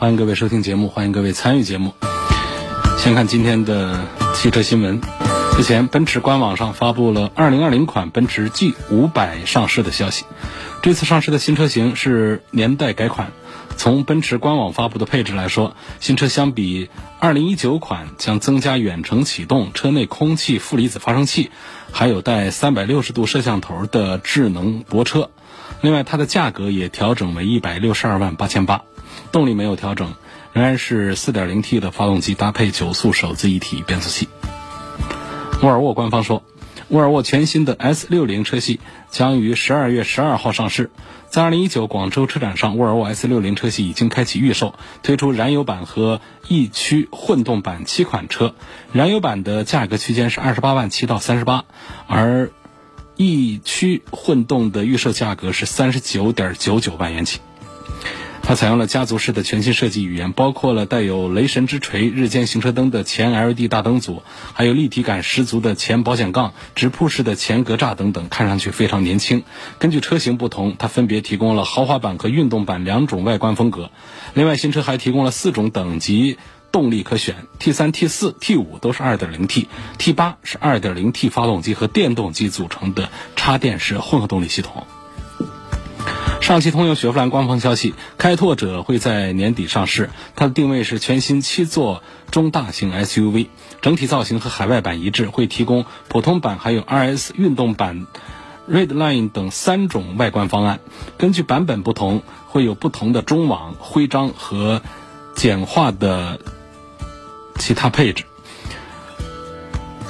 欢迎各位收听节目，欢迎各位参与节目。先看今天的汽车新闻。之前，奔驰官网上发布了2020款奔驰 G 500上市的消息。这次上市的新车型是年代改款。从奔驰官网发布的配置来说，新车相比2019款将增加远程启动、车内空气负离子发生器，还有带360度摄像头的智能泊车。另外，它的价格也调整为162万八千八，动力没有调整，仍然是 4.0T 的发动机搭配九速手自一体变速器。沃尔沃官方说，沃尔沃全新的 S60 车系将于12月12号上市。在2019广州车展上，沃尔沃 S60 车系已经开启预售，推出燃油版和 E 驱混动版七款车。燃油版的价格区间是28万七到三十八而 E 驱混动的预售价格是39.99万元起。它采用了家族式的全新设计语言，包括了带有雷神之锤日间行车灯的前 LED 大灯组，还有立体感十足的前保险杠、直瀑式的前格栅等等，看上去非常年轻。根据车型不同，它分别提供了豪华版和运动版两种外观风格。另外，新车还提供了四种等级动力可选，T 三、T 四、T 五都是 2.0T，T 八是 2.0T 发动机和电动机组成的插电式混合动力系统。上汽通用雪佛兰官方消息，开拓者会在年底上市。它的定位是全新七座中大型 SUV，整体造型和海外版一致，会提供普通版还有 RS 运动版、Redline 等三种外观方案。根据版本不同，会有不同的中网、徽章和简化的其他配置。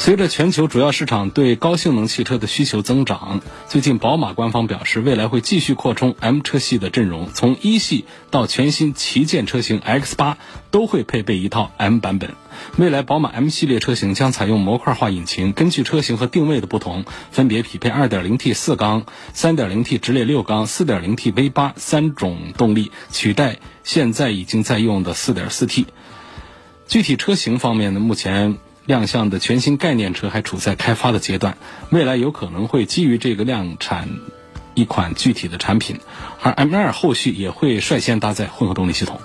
随着全球主要市场对高性能汽车的需求增长，最近宝马官方表示，未来会继续扩充 M 车系的阵容，从一系到全新旗舰车型 X8 都会配备一套 M 版本。未来宝马 M 系列车型将采用模块化引擎，根据车型和定位的不同，分别匹配 2.0T 四缸、3.0T 直列六缸、4.0T V8 三种动力，取代现在已经在用的 4.4T。具体车型方面呢，目前。亮相的全新概念车还处在开发的阶段，未来有可能会基于这个量产一款具体的产品，而 M2 后续也会率先搭载混合动力系统。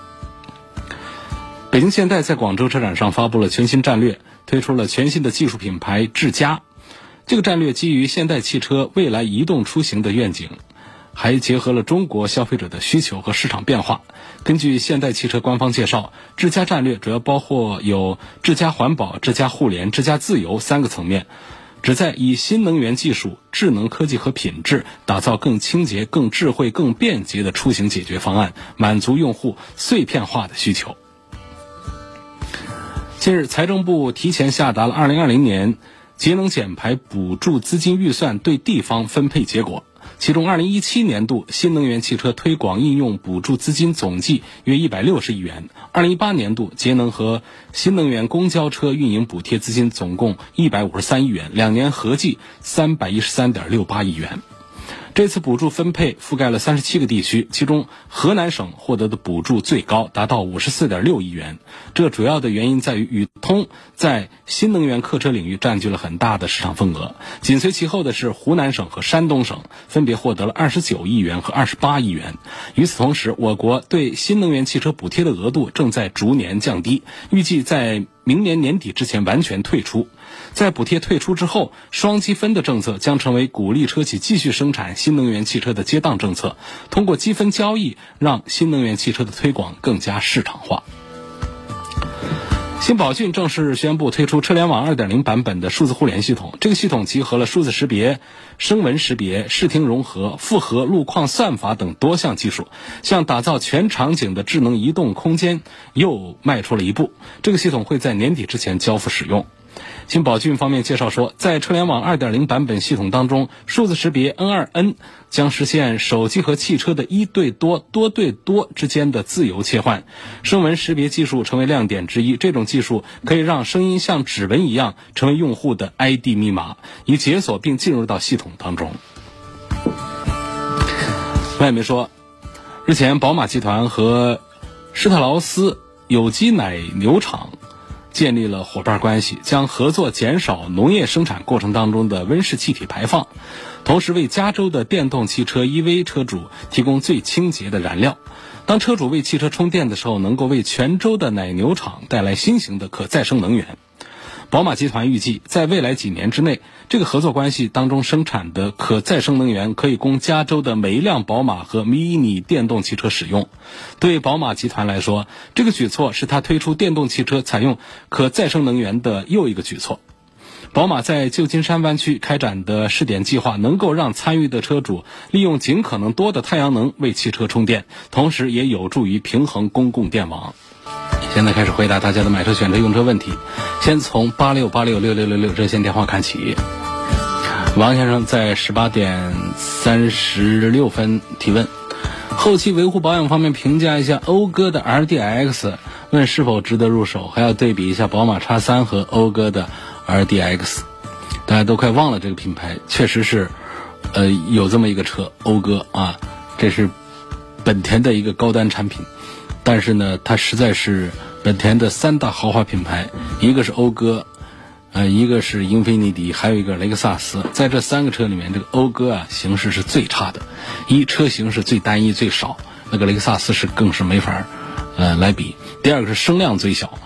北京现代在广州车展上发布了全新战略，推出了全新的技术品牌智家。这个战略基于现代汽车未来移动出行的愿景。还结合了中国消费者的需求和市场变化。根据现代汽车官方介绍，智家战略主要包括有智家环保、智家互联、智家自由三个层面，旨在以新能源技术、智能科技和品质，打造更清洁、更智慧、更便捷的出行解决方案，满足用户碎片化的需求。近日，财政部提前下达了2020年节能减排补助资金预算对地方分配结果。其中，2017年度新能源汽车推广应用补助资金总计约160亿元；2018年度节能和新能源公交车运营补贴资金总共153亿元，两年合计313.68亿元。这次补助分配覆盖了三十七个地区，其中河南省获得的补助最高，达到五十四点六亿元。这主要的原因在于宇通在新能源客车领域占据了很大的市场份额，紧随其后的是湖南省和山东省，分别获得了二十九亿元和二十八亿元。与此同时，我国对新能源汽车补贴的额度正在逐年降低，预计在明年年底之前完全退出。在补贴退出之后，双积分的政策将成为鼓励车企继续生产新能源汽车的接档政策。通过积分交易，让新能源汽车的推广更加市场化。新宝骏正式宣布推出车联网2.0版本的数字互联系统。这个系统集合了数字识别、声纹识别、视听融合、复合路况算法等多项技术，向打造全场景的智能移动空间又迈出了一步。这个系统会在年底之前交付使用。新宝骏方面介绍说，在车联网2.0版本系统当中，数字识别 N2N 将实现手机和汽车的一对多、多对多之间的自由切换，声纹识别技术成为亮点之一。这种技术可以让声音像指纹一样成为用户的 ID 密码，以解锁并进入到系统当中。外媒说，日前宝马集团和施特劳斯有机奶牛厂。建立了伙伴关系，将合作减少农业生产过程当中的温室气体排放，同时为加州的电动汽车 EV 车主提供最清洁的燃料。当车主为汽车充电的时候，能够为全州的奶牛场带来新型的可再生能源。宝马集团预计，在未来几年之内，这个合作关系当中生产的可再生能源可以供加州的每一辆宝马和 Mini 电动汽车使用。对宝马集团来说，这个举措是他推出电动汽车采用可再生能源的又一个举措。宝马在旧金山湾区开展的试点计划，能够让参与的车主利用尽可能多的太阳能为汽车充电，同时也有助于平衡公共电网。现在开始回答大家的买车、选车、用车问题。先从八六八六六六六六热线电话看起。王先生在十八点三十六分提问：后期维护保养方面评价一下讴歌的 RDX，问是否值得入手？还要对比一下宝马叉三和讴歌的 RDX。大家都快忘了这个品牌，确实是，呃，有这么一个车，讴歌啊，这是本田的一个高端产品。但是呢，它实在是本田的三大豪华品牌，一个是讴歌，呃，一个是英菲尼迪，还有一个雷克萨斯。在这三个车里面，这个讴歌啊，形式是最差的，一车型是最单一最少，那个雷克萨斯是更是没法儿呃，来比。第二个是声量最小，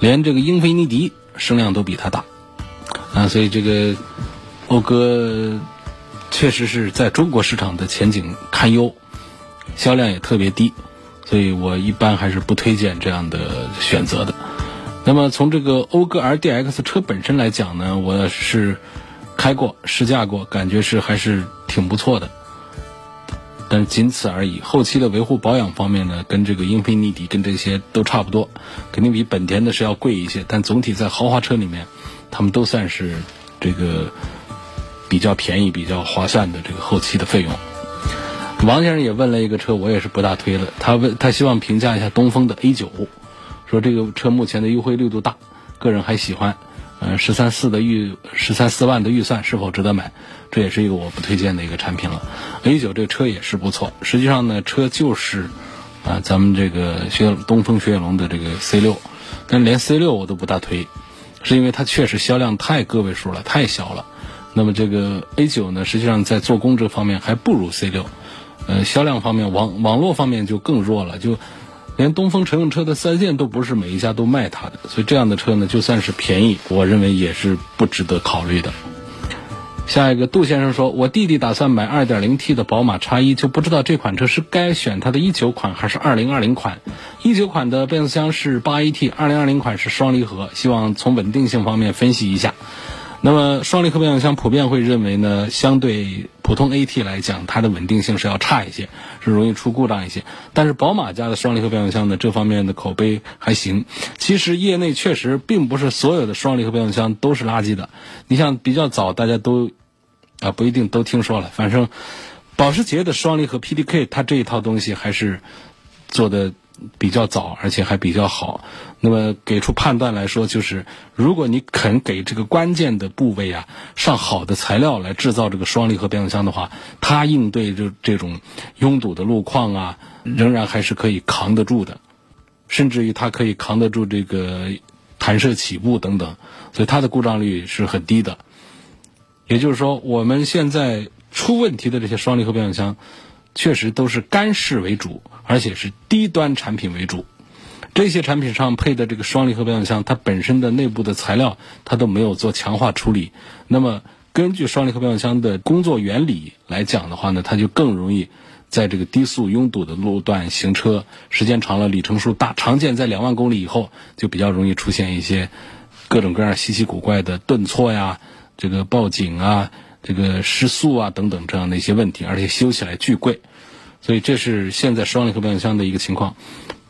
连这个英菲尼迪声量都比它大，啊，所以这个讴歌确实是在中国市场的前景堪忧，销量也特别低。所以我一般还是不推荐这样的选择的。那么从这个讴歌 RDX 车本身来讲呢，我是开过、试驾过，感觉是还是挺不错的。但仅此而已。后期的维护保养方面呢，跟这个英菲尼迪跟这些都差不多，肯定比本田的是要贵一些。但总体在豪华车里面，他们都算是这个比较便宜、比较划算的这个后期的费用。王先生也问了一个车，我也是不大推了。他问他希望评价一下东风的 A 九，说这个车目前的优惠力度大，个人还喜欢。嗯，十三四的预十三四万的预算是否值得买？这也是一个我不推荐的一个产品了。A 九这个车也是不错，实际上呢，车就是啊，咱们这个雪东风雪铁龙的这个 C 六，但连 C 六我都不大推，是因为它确实销量太个位数了，太小了。那么这个 A 九呢，实际上在做工这方面还不如 C 六。呃，销量方面，网网络方面就更弱了，就连东风乘用车的四 S 店都不是每一家都卖它的，所以这样的车呢，就算是便宜，我认为也是不值得考虑的。下一个，杜先生说，我弟弟打算买 2.0T 的宝马叉一，就不知道这款车是该选它的一九款还是2020款。一九款的变速箱是 8AT，2020 款是双离合，希望从稳定性方面分析一下。那么双离合变速箱普遍会认为呢，相对普通 AT 来讲，它的稳定性是要差一些，是容易出故障一些。但是宝马家的双离合变速箱呢，这方面的口碑还行。其实业内确实并不是所有的双离合变速箱都是垃圾的。你像比较早大家都啊不一定都听说了，反正保时捷的双离合 PDK 它这一套东西还是做的。比较早，而且还比较好。那么给出判断来说，就是如果你肯给这个关键的部位啊上好的材料来制造这个双离合变速箱的话，它应对这这种拥堵的路况啊，仍然还是可以扛得住的，甚至于它可以扛得住这个弹射起步等等，所以它的故障率是很低的。也就是说，我们现在出问题的这些双离合变速箱。确实都是干式为主，而且是低端产品为主。这些产品上配的这个双离合变速箱，它本身的内部的材料它都没有做强化处理。那么根据双离合变速箱的工作原理来讲的话呢，它就更容易在这个低速拥堵的路段行车，时间长了里程数大，常见在两万公里以后就比较容易出现一些各种各样稀奇古怪的顿挫呀，这个报警啊。这个失速啊等等这样的一些问题，而且修起来巨贵，所以这是现在双离合变速箱的一个情况，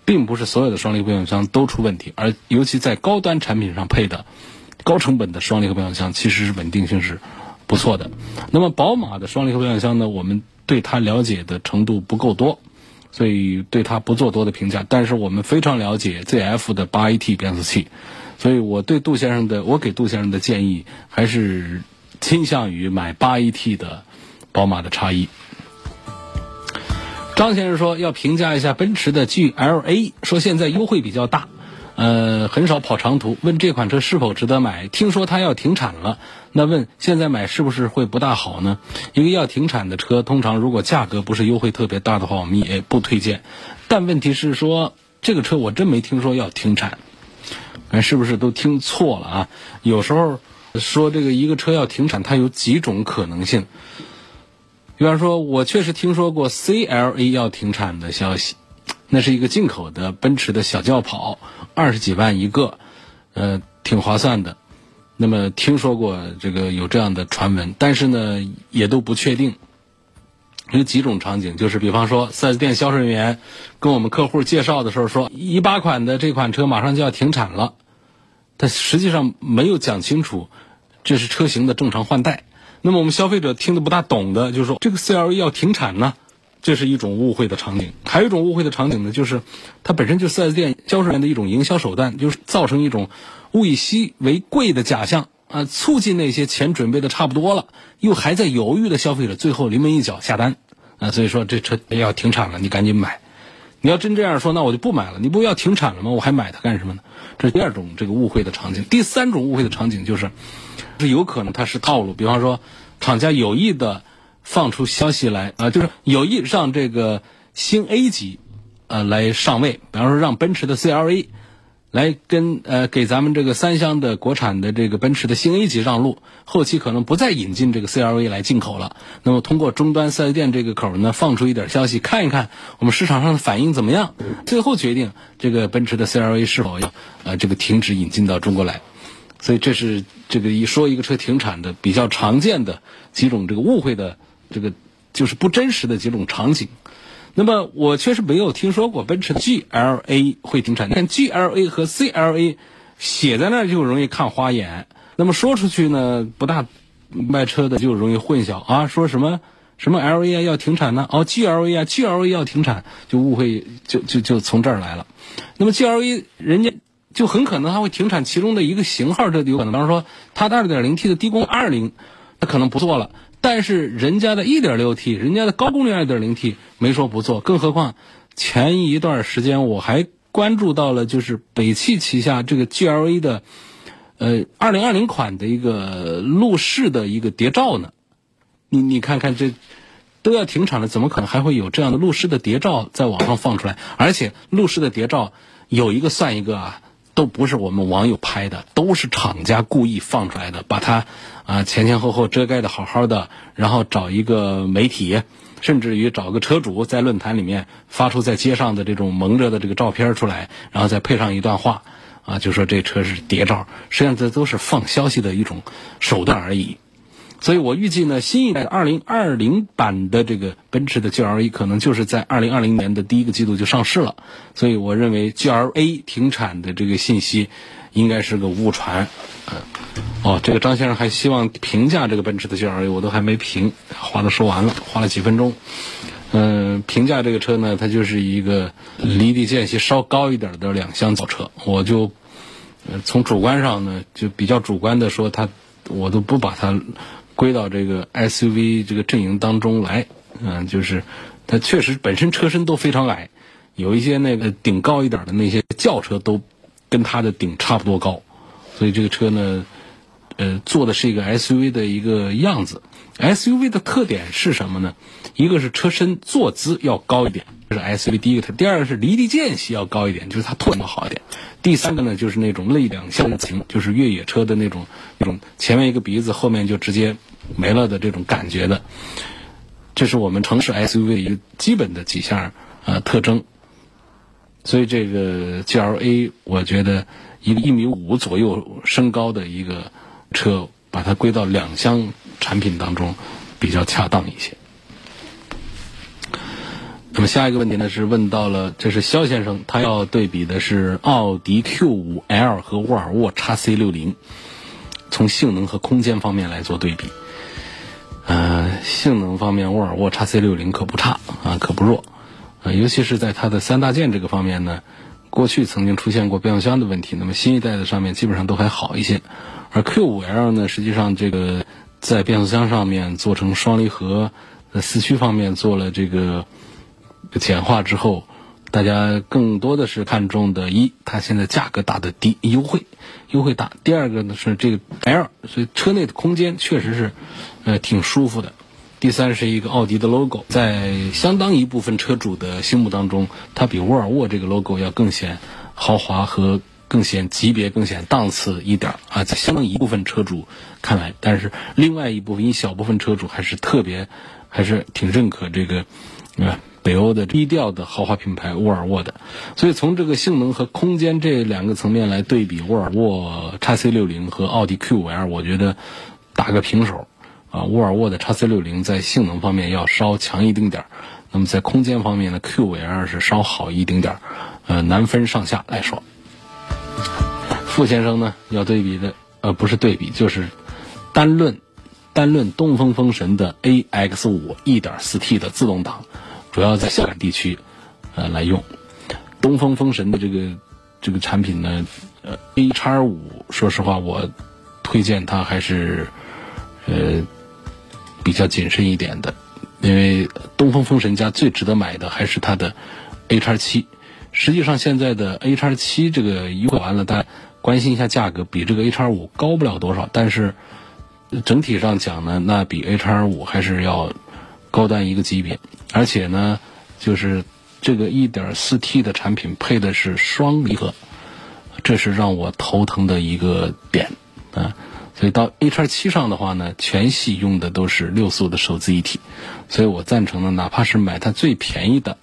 并不是所有的双离合变速箱都出问题，而尤其在高端产品上配的，高成本的双离合变速箱，其实是稳定性是不错的。那么宝马的双离合变速箱呢，我们对它了解的程度不够多，所以对它不做多的评价。但是我们非常了解 ZF 的八 AT 变速器，所以我对杜先生的，我给杜先生的建议还是倾向于买八 AT 的宝马的叉一。张先生说要评价一下奔驰的 GLA，说现在优惠比较大。呃，很少跑长途，问这款车是否值得买？听说它要停产了，那问现在买是不是会不大好呢？因为要停产的车，通常如果价格不是优惠特别大的话，我们也不推荐。但问题是说，这个车我真没听说要停产，看是不是都听错了啊？有时候说这个一个车要停产，它有几种可能性。比方说，我确实听说过 CLA 要停产的消息。那是一个进口的奔驰的小轿跑，二十几万一个，呃，挺划算的。那么听说过这个有这样的传闻，但是呢也都不确定。有几种场景，就是比方说四 S 店销售人员跟我们客户介绍的时候说，一八款的这款车马上就要停产了，但实际上没有讲清楚这是车型的正常换代。那么我们消费者听得不大懂的，就是说这个 CLA 要停产呢。这是一种误会的场景，还有一种误会的场景呢，就是它本身就是 4S 店销售员的一种营销手段，就是造成一种物以稀为贵的假象啊，促进那些钱准备的差不多了，又还在犹豫的消费者最后临门一脚下单啊，所以说这车要停产了，你赶紧买。你要真这样说，那我就不买了。你不要停产了吗？我还买它干什么呢？这是第二种这个误会的场景。第三种误会的场景就是，是有可能它是套路，比方说厂家有意的。放出消息来啊，就是有意让这个新 A 级，呃，来上位。比方说，让奔驰的 CLA 来跟呃给咱们这个三厢的国产的这个奔驰的新 A 级让路，后期可能不再引进这个 C R V 来进口了。那么通过终端四 S 店这个口呢，放出一点消息，看一看我们市场上的反应怎么样，最后决定这个奔驰的 C R V 是否要呃这个停止引进到中国来。所以这是这个一说一个车停产的比较常见的几种这个误会的。这个就是不真实的几种场景，那么我确实没有听说过奔驰 GLA 会停产。但 GLA 和 CLA 写在那儿就容易看花眼，那么说出去呢，不大卖车的就容易混淆啊，说什么什么 LA 要停产呢？哦，GLA 啊，GLA 要停产，就误会就就就从这儿来了。那么 GLA 人家就很可能还会停产其中的一个型号，这有可能，比方说它的 2.0T 的低功20，它可能不做了。但是人家的 1.6T，人家的高功率 2.0T 没说不做，更何况前一段时间我还关注到了，就是北汽旗下这个 GLA 的呃2020款的一个路试的一个谍照呢。你你看看这都要停产了，怎么可能还会有这样的路试的谍照在网上放出来？而且路试的谍照有一个算一个啊。都不是我们网友拍的，都是厂家故意放出来的，把它啊前前后后遮盖的好好的，然后找一个媒体，甚至于找个车主在论坛里面发出在街上的这种蒙着的这个照片出来，然后再配上一段话，啊，就说这车是谍照，实际上这都是放消息的一种手段而已。所以我预计呢，新一代二零二零版的这个奔驰的 GLA 可能就是在二零二零年的第一个季度就上市了。所以我认为 GLA 停产的这个信息应该是个误传。嗯，哦，这个张先生还希望评价这个奔驰的 GLA，我都还没评，话都说完了，花了几分钟。嗯，评价这个车呢，它就是一个离地间隙稍高一点的两厢轿车。我就从主观上呢，就比较主观的说，它我都不把它。归到这个 SUV 这个阵营当中来，嗯，就是它确实本身车身都非常矮，有一些那个顶高一点的那些轿车都跟它的顶差不多高，所以这个车呢，呃，做的是一个 SUV 的一个样子。SUV 的特点是什么呢？一个是车身坐姿要高一点，这是 SUV 第一个特；第二个是离地间隙要高一点，就是它拖能好一点；第三个呢，就是那种类两厢型，就是越野车的那种那种前面一个鼻子，后面就直接没了的这种感觉的。这是我们城市 SUV 的一个基本的几项呃特征。所以这个 GLA，我觉得一个一米五左右身高的一个车，把它归到两厢。产品当中比较恰当一些。那么下一个问题呢是问到了，这是肖先生，他要对比的是奥迪 Q 五 L 和沃尔沃 x C 六零。从性能和空间方面来做对比。呃，性能方面，沃尔沃 x C 六零可不差啊，可不弱。呃，尤其是在它的三大件这个方面呢，过去曾经出现过变速箱的问题，那么新一代的上面基本上都还好一些。而 Q 五 L 呢，实际上这个在变速箱上面做成双离合，呃，四驱方面做了这个简化之后，大家更多的是看重的一，它现在价格打的低，优惠优惠大。第二个呢是这个 L，所以车内的空间确实是呃挺舒服的。第三是一个奥迪的 logo，在相当一部分车主的心目当中，它比沃尔沃这个 logo 要更显豪华和更显级别、更显档次一点啊，在相当一部分车主看来，但是另外一部分一小部分车主还是特别还是挺认可这个啊北欧的低调的豪华品牌沃尔沃的。所以从这个性能和空间这两个层面来对比，沃尔沃 x C 六零和奥迪 Q 五 L，我觉得打个平手。啊，沃尔沃的 x C 六零在性能方面要稍强一丁点儿，那么在空间方面呢，Q 五 L 是稍好一丁点儿，呃，难分上下来说。傅先生呢要对比的，呃，不是对比，就是单论单论东风风神的 AX 五 1.4T 的自动挡，主要在香港地区呃来用。东风风神的这个这个产品呢，呃，A 叉五，说实话，我推荐它还是呃。比较谨慎一点的，因为东风风神家最值得买的还是它的 A 叉七。实际上现在的 A 叉七这个优惠完了，大家关心一下价格，比这个 A 叉五高不了多少。但是整体上讲呢，那比 A 叉五还是要高端一个级别。而且呢，就是这个 1.4T 的产品配的是双离合，这是让我头疼的一个点啊。所以到 A 叉七上的话呢，全系用的都是六速的手自一体，所以我赞成呢，哪怕是买它最便宜的，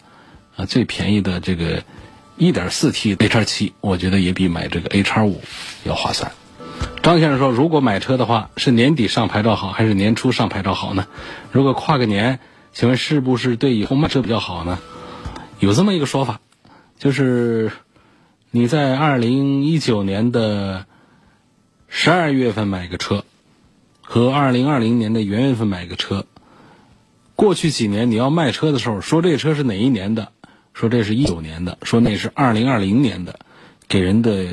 啊最便宜的这个一点四 T A 叉七，我觉得也比买这个 A 叉五要划算。张先生说，如果买车的话，是年底上牌照好，还是年初上牌照好呢？如果跨个年，请问是不是对以后卖车比较好呢？有这么一个说法，就是你在二零一九年的。十二月份买个车，和二零二零年的元月份买个车，过去几年你要卖车的时候，说这车是哪一年的，说这是一九年的，说那是二零二零年的，给人的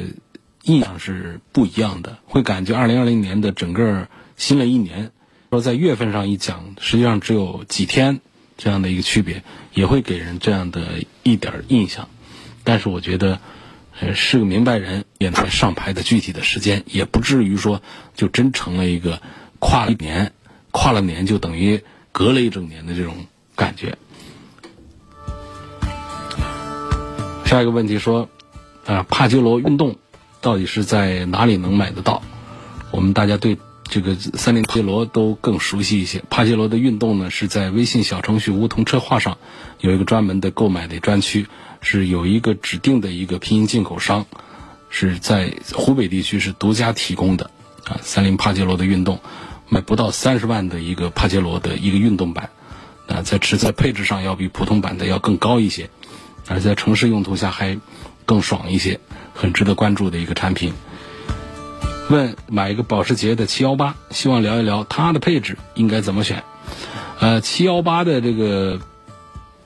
印象是不一样的，会感觉二零二零年的整个新了一年。说在月份上一讲，实际上只有几天这样的一个区别，也会给人这样的一点印象。但是我觉得。呃，是个明白人，也能上牌的具体的时间，也不至于说就真成了一个跨了一年，跨了年就等于隔了一整年的这种感觉。下一个问题说，啊，帕杰罗运动到底是在哪里能买得到？我们大家对这个三菱帕杰罗都更熟悉一些。帕杰罗的运动呢，是在微信小程序梧桐车话上有一个专门的购买的专区。是有一个指定的一个拼音进口商，是在湖北地区是独家提供的啊。三菱帕杰罗的运动，卖不到三十万的一个帕杰罗的一个运动版，啊，在持在配置上要比普通版的要更高一些，而在城市用途下还更爽一些，很值得关注的一个产品。问买一个保时捷的七幺八，希望聊一聊它的配置应该怎么选。呃，七幺八的这个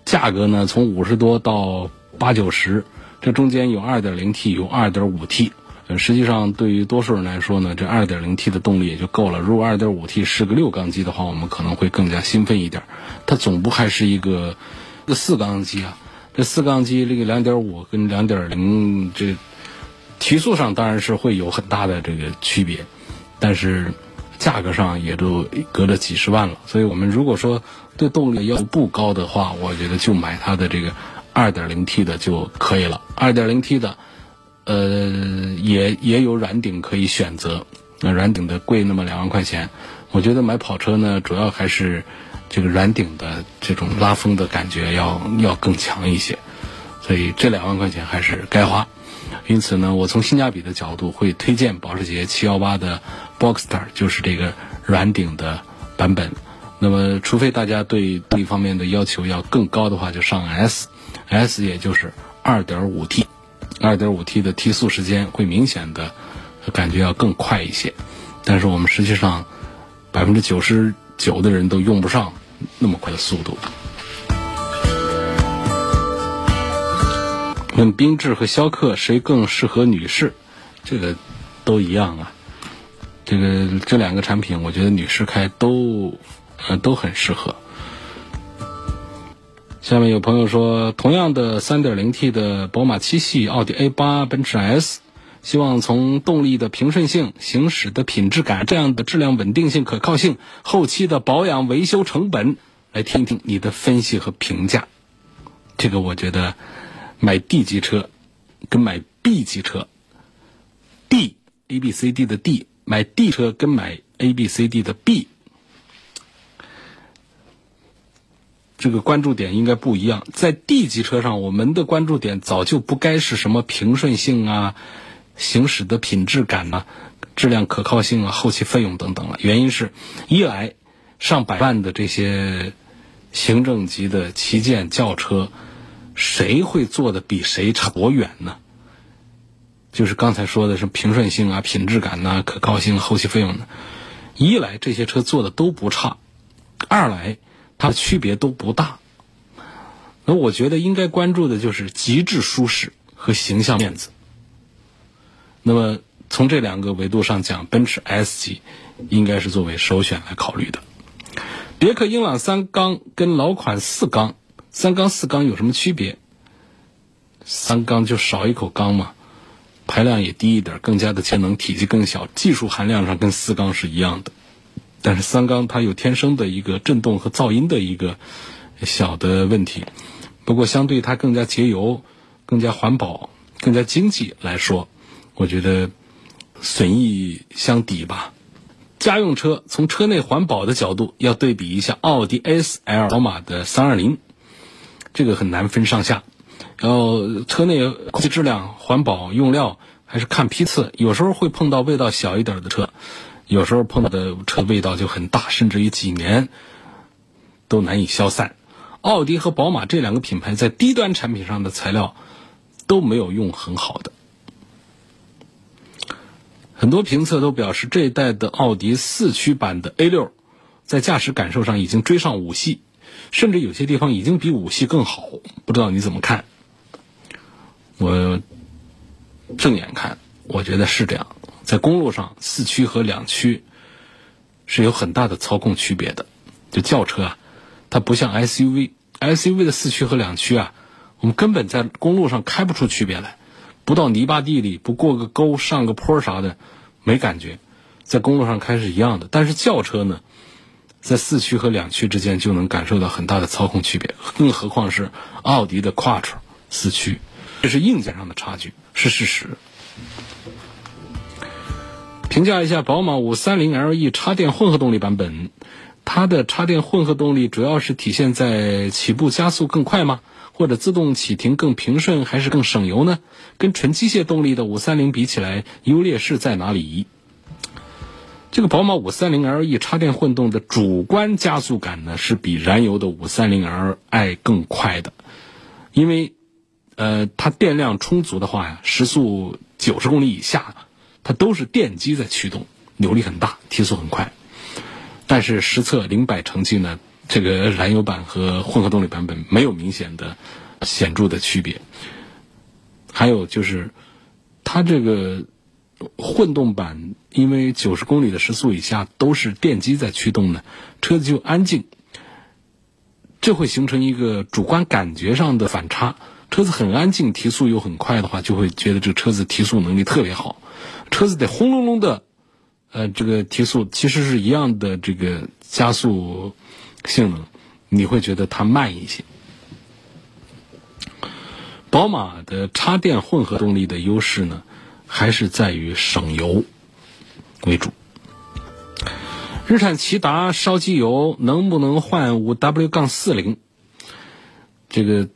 价格呢，从五十多到八九十，这中间有二点零 T，有二点五 T。实际上对于多数人来说呢，这二点零 T 的动力也就够了。如果二点五 T 是个六缸机的话，我们可能会更加兴奋一点。它总不还是一个个四缸机啊？这四缸机这个两点五跟两点零，这提速上当然是会有很大的这个区别，但是价格上也都隔了几十万了。所以我们如果说对动力要求不高的话，我觉得就买它的这个。二点零 T 的就可以了。二点零 T 的，呃，也也有软顶可以选择。那软顶的贵那么两万块钱，我觉得买跑车呢，主要还是这个软顶的这种拉风的感觉要要更强一些。所以这两万块钱还是该花。因此呢，我从性价比的角度会推荐保时捷718的 Boxster，就是这个软顶的版本。那么，除非大家对这方面的要求要更高的话，就上 S。S 也就是二点五 T，二点五 T 的提速时间会明显的感觉要更快一些。但是我们实际上百分之九十九的人都用不上那么快的速度。问缤智和逍客谁更适合女士？这个都一样啊。这个这两个产品，我觉得女士开都呃都很适合。下面有朋友说，同样的 3.0T 的宝马七系、奥迪 A8、奔驰 S，希望从动力的平顺性、行驶的品质感、这样的质量稳定性、可靠性、后期的保养维修成本来听听你的分析和评价。这个我觉得。买 D 级车跟买 B 级车，D A B C D 的 D 买 D 车跟买 A B C D 的 B，这个关注点应该不一样。在 D 级车上，我们的关注点早就不该是什么平顺性啊、行驶的品质感啊、质量可靠性啊、后期费用等等了。原因是，一来上百万的这些行政级的旗舰轿车。谁会做的比谁差多远呢？就是刚才说的是平顺性啊、品质感呐、可靠性、后期费用呢。一来这些车做的都不差，二来它的区别都不大。那我觉得应该关注的就是极致舒适和形象面子。那么从这两个维度上讲，奔驰 S 级应该是作为首选来考虑的。别克英朗三缸跟老款四缸。三缸四缸有什么区别？三缸就少一口缸嘛，排量也低一点，更加的节能，体积更小，技术含量上跟四缸是一样的。但是三缸它有天生的一个震动和噪音的一个小的问题。不过相对它更加节油、更加环保、更加经济来说，我觉得损益相抵吧。家用车从车内环保的角度要对比一下奥迪 S L、宝马的三二零。这个很难分上下，然后车内空气质量、环保用料还是看批次，有时候会碰到味道小一点的车，有时候碰到的车味道就很大，甚至于几年都难以消散。奥迪和宝马这两个品牌在低端产品上的材料都没有用很好的，很多评测都表示这一代的奥迪四驱版的 A 六在驾驶感受上已经追上五系。甚至有些地方已经比五系更好，不知道你怎么看？我正眼看，我觉得是这样。在公路上，四驱和两驱是有很大的操控区别的。就轿车啊，它不像 SUV，SUV 的四驱和两驱啊，我们根本在公路上开不出区别来。不到泥巴地里，不过个沟、上个坡啥的，没感觉。在公路上开是一样的。但是轿车呢？在四驱和两驱之间就能感受到很大的操控区别，更何况是奥迪的 Quattro 四驱，这是硬件上的差距，是事实。评价一下宝马 530Le 插电混合动力版本，它的插电混合动力主要是体现在起步加速更快吗？或者自动启停更平顺，还是更省油呢？跟纯机械动力的530比起来，优劣势在哪里？这个宝马 530Le 插电混动的主观加速感呢，是比燃油的 530Li 更快的，因为，呃，它电量充足的话呀，时速九十公里以下，它都是电机在驱动，扭力很大，提速很快。但是实测零百成绩呢，这个燃油版和混合动力版本没有明显的、显著的区别。还有就是，它这个。混动版因为九十公里的时速以下都是电机在驱动的，车子就安静，这会形成一个主观感觉上的反差。车子很安静，提速又很快的话，就会觉得这车子提速能力特别好。车子得轰隆隆的，呃，这个提速其实是一样的这个加速性能，你会觉得它慢一些。宝马的插电混合动力的优势呢？还是在于省油为主。日产骐达烧机油能不能换五 W 杠四零？这个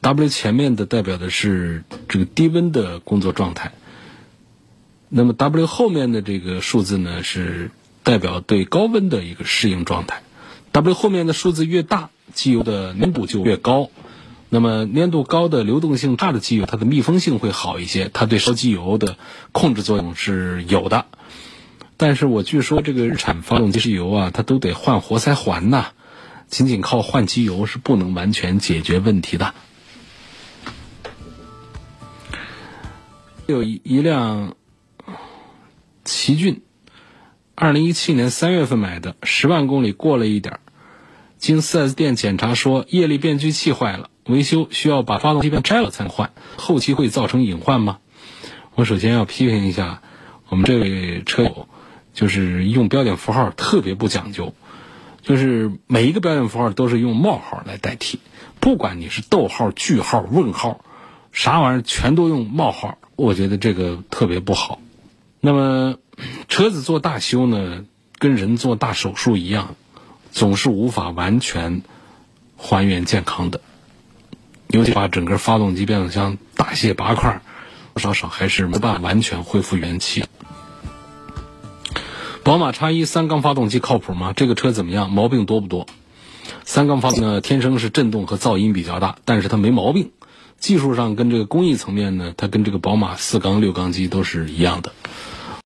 W 前面的代表的是这个低温的工作状态，那么 W 后面的这个数字呢是代表对高温的一个适应状态。W 后面的数字越大，机油的粘度就越高。那么粘度高的、流动性差的机油，它的密封性会好一些，它对烧机油的控制作用是有的。但是我据说这个日产发动机机油啊，它都得换活塞环呐，仅仅靠换机油是不能完全解决问题的。有一一辆奇骏，二零一七年三月份买的，十万公里过了一点儿，经 4S 店检查说液力变矩器坏了，维修需要把发动机片拆了才换，后期会造成隐患吗？我首先要批评一下我们这位车友，就是用标点符号特别不讲究，就是每一个标点符号都是用冒号来代替，不管你是逗号、句号、问号，啥玩意儿全都用冒号。我觉得这个特别不好。那么，车子做大修呢，跟人做大手术一样，总是无法完全还原健康的。尤其把整个发动机变速箱大卸八块，多少少还是没办法完全恢复元气。宝马叉一三缸发动机靠谱吗？这个车怎么样？毛病多不多？三缸发动机呢，天生是震动和噪音比较大，但是它没毛病。技术上跟这个工艺层面呢，它跟这个宝马四缸六缸机都是一样的。